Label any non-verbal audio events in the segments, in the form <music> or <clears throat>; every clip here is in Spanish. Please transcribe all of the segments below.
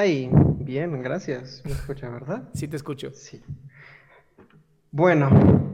Hi, bien, gracias. ¿Me escucha, verdad? Sí, te escucho. Sí. Bueno,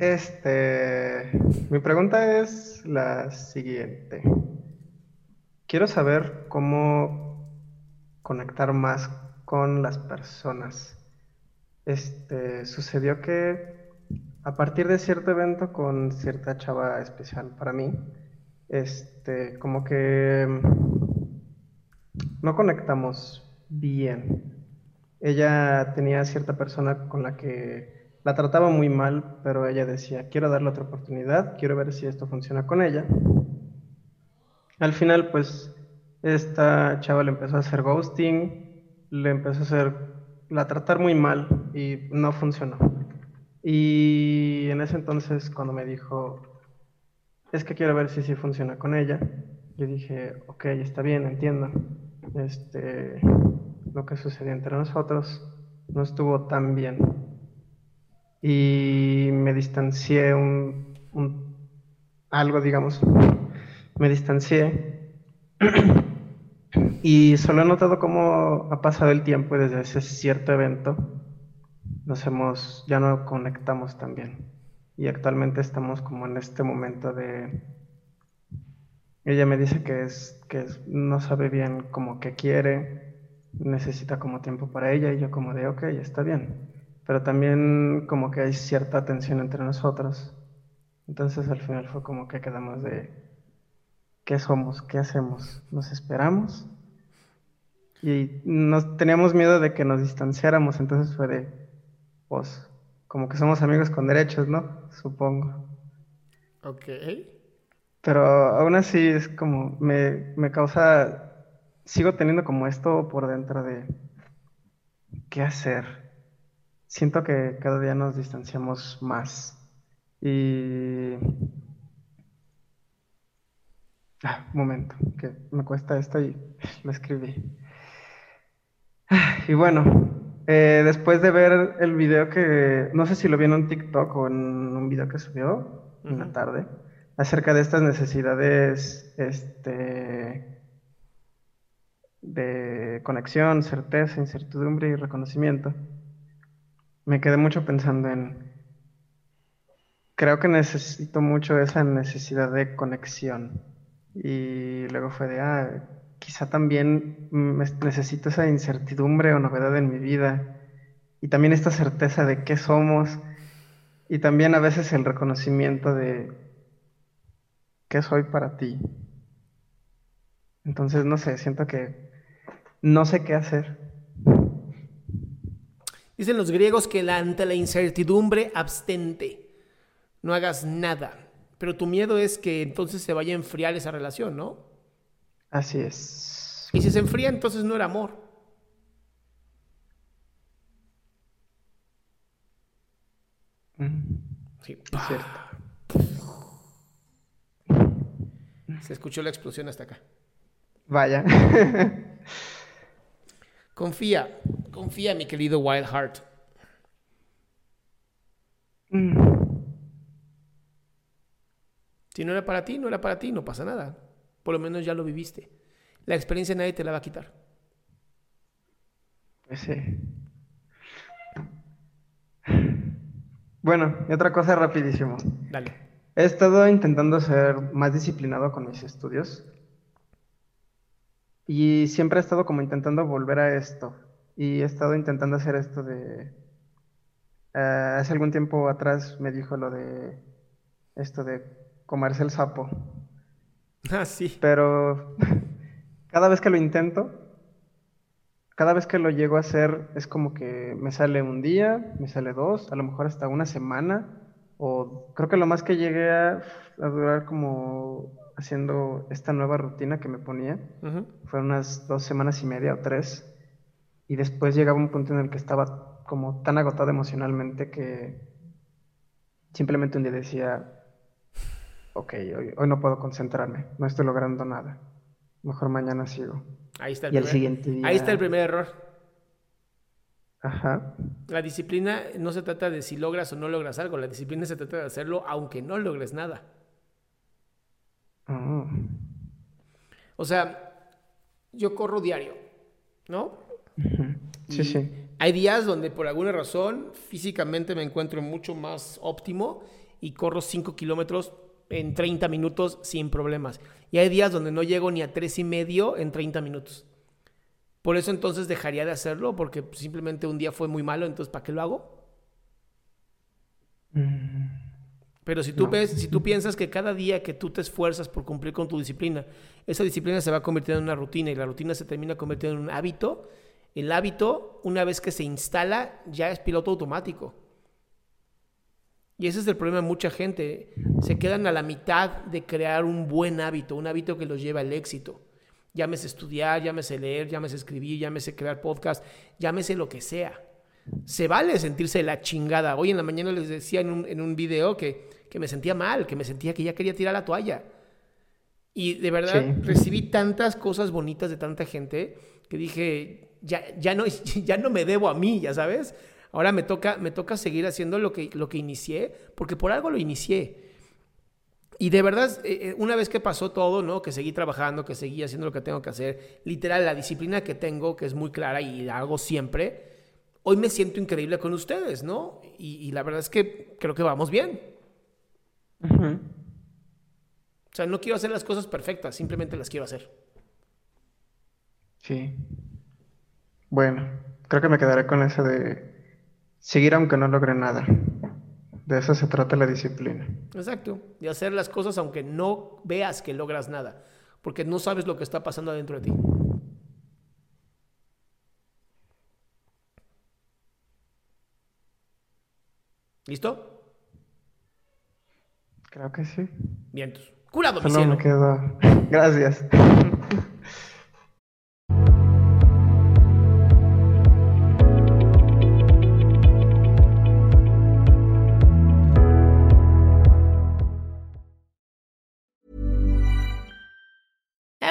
este, mi pregunta es la siguiente. Quiero saber cómo conectar más con las personas. Este, sucedió que a partir de cierto evento con cierta chava especial para mí, este, como que no conectamos bien. Ella tenía cierta persona con la que la trataba muy mal, pero ella decía, quiero darle otra oportunidad, quiero ver si esto funciona con ella. Al final, pues, esta chava le empezó a hacer ghosting, le empezó a hacer, la tratar muy mal y no funcionó. Y en ese entonces, cuando me dijo, es que quiero ver si sí funciona con ella, yo dije, ok, está bien, entiendo. Este, lo que sucedió entre nosotros no estuvo tan bien. Y me distancié un, algo, digamos, me distancié. <clears throat> Y solo he notado cómo ha pasado el tiempo y desde ese cierto evento nos hemos, ya no conectamos tan bien. Y actualmente estamos como en este momento de ella me dice que es que no sabe bien como que quiere necesita como tiempo para ella y yo como de ok está bien pero también como que hay cierta tensión entre nosotros. Entonces al final fue como que quedamos de qué somos, qué hacemos, nos esperamos y nos teníamos miedo de que nos distanciáramos, entonces fue de pues como que somos amigos con derechos, ¿no? Supongo. Ok. Pero aún así es como me, me causa sigo teniendo como esto por dentro de qué hacer siento que cada día nos distanciamos más. Y... Ah, un momento, que me cuesta esto y <laughs> lo escribí. Y bueno, eh, después de ver el video que, no sé si lo vi en un TikTok o en un video que subió en la tarde, acerca de estas necesidades este, de conexión, certeza, incertidumbre y reconocimiento me quedé mucho pensando en, creo que necesito mucho esa necesidad de conexión. Y luego fue de, ah, quizá también necesito esa incertidumbre o novedad en mi vida. Y también esta certeza de qué somos. Y también a veces el reconocimiento de qué soy para ti. Entonces, no sé, siento que no sé qué hacer. Dicen los griegos que ante la incertidumbre abstente. No hagas nada. Pero tu miedo es que entonces se vaya a enfriar esa relación, ¿no? Así es. Y si se enfría, entonces no era amor. Sí. Es cierto. Se escuchó la explosión hasta acá. Vaya. Confía, confía, mi querido Wild Heart. Mm. Si no era para ti, no era para ti, no pasa nada. Por lo menos ya lo viviste. La experiencia nadie te la va a quitar. Pues sí. Bueno, y otra cosa rapidísimo. Dale. He estado intentando ser más disciplinado con mis estudios y siempre he estado como intentando volver a esto y he estado intentando hacer esto de... eh, hace algún tiempo atrás me dijo lo de esto de comerse el sapo, Ah, sí. pero <laughs> cada vez que lo intento, cada vez que lo llego a hacer es como que me sale un día, me sale dos, a lo mejor hasta una semana, o creo que lo más que llegué a, a durar como haciendo esta nueva rutina que me ponía, Ujú. fueron unas dos semanas y media o tres, y después llegaba un punto en el que estaba como tan agotado emocionalmente que simplemente un día decía, ok, hoy, hoy no puedo concentrarme, no estoy logrando nada, mejor mañana sigo. Ahí está el Y primer- siguiente día- Ahí está el primer error. Ajá, La disciplina no se trata de si logras o no logras algo. La disciplina se trata de hacerlo aunque no logres nada. Oh, O sea, yo corro diario, ¿no? sí, Y sí, Hay días donde por alguna razón físicamente me encuentro mucho más óptimo y corro 5 kilómetros en 30 minutos sin problemas. Y hay días donde no llego ni a tres y medio en 30 minutos. Por eso entonces dejaría de hacerlo porque simplemente un día fue muy malo, entonces ¿para qué lo hago? Pero si tú ves, si tú piensas que cada día que tú te esfuerzas por cumplir con tu disciplina, esa disciplina se va a convertir en una rutina y la rutina se termina convirtiendo en un hábito, el hábito, una vez que se instala, ya es piloto automático. Y ese es el problema de mucha gente. Se quedan a la mitad de crear un buen hábito, un hábito que los lleva al éxito. Llámese estudiar, llámese leer, llámese escribir, llámese crear podcast, llámese lo que sea. Se vale sentirse la chingada. Hoy en la mañana les decía en un, en un video que, que me sentía mal, que me sentía que ya quería tirar la toalla. Y de verdad Sí. recibí tantas cosas bonitas de tanta gente que dije, ya, ya, no, <laughs> ya no me debo a mí, ya sabes. Ahora me toca, me toca seguir haciendo lo que, lo que inicié, porque por algo lo inicié. Y de verdad, eh, eh, una vez que pasó todo, ¿no? Que seguí trabajando, que seguí haciendo lo que tengo que hacer, literal, la disciplina que tengo, que es muy clara y la hago siempre, hoy me siento increíble con ustedes, ¿no? Y, y la verdad es que creo que vamos bien. O sea, no quiero hacer las cosas perfectas, simplemente las quiero hacer. sí. Bueno, creo que me quedaré con eso de seguir aunque no logre nada. De eso se trata la disciplina. Exacto. De hacer las cosas aunque no veas que logras nada, porque no sabes lo que está pasando adentro de ti. ¿Listo? Creo que sí. Bien. entonces, Curado, mi Solo cielo. me quedo. <laughs> Gracias.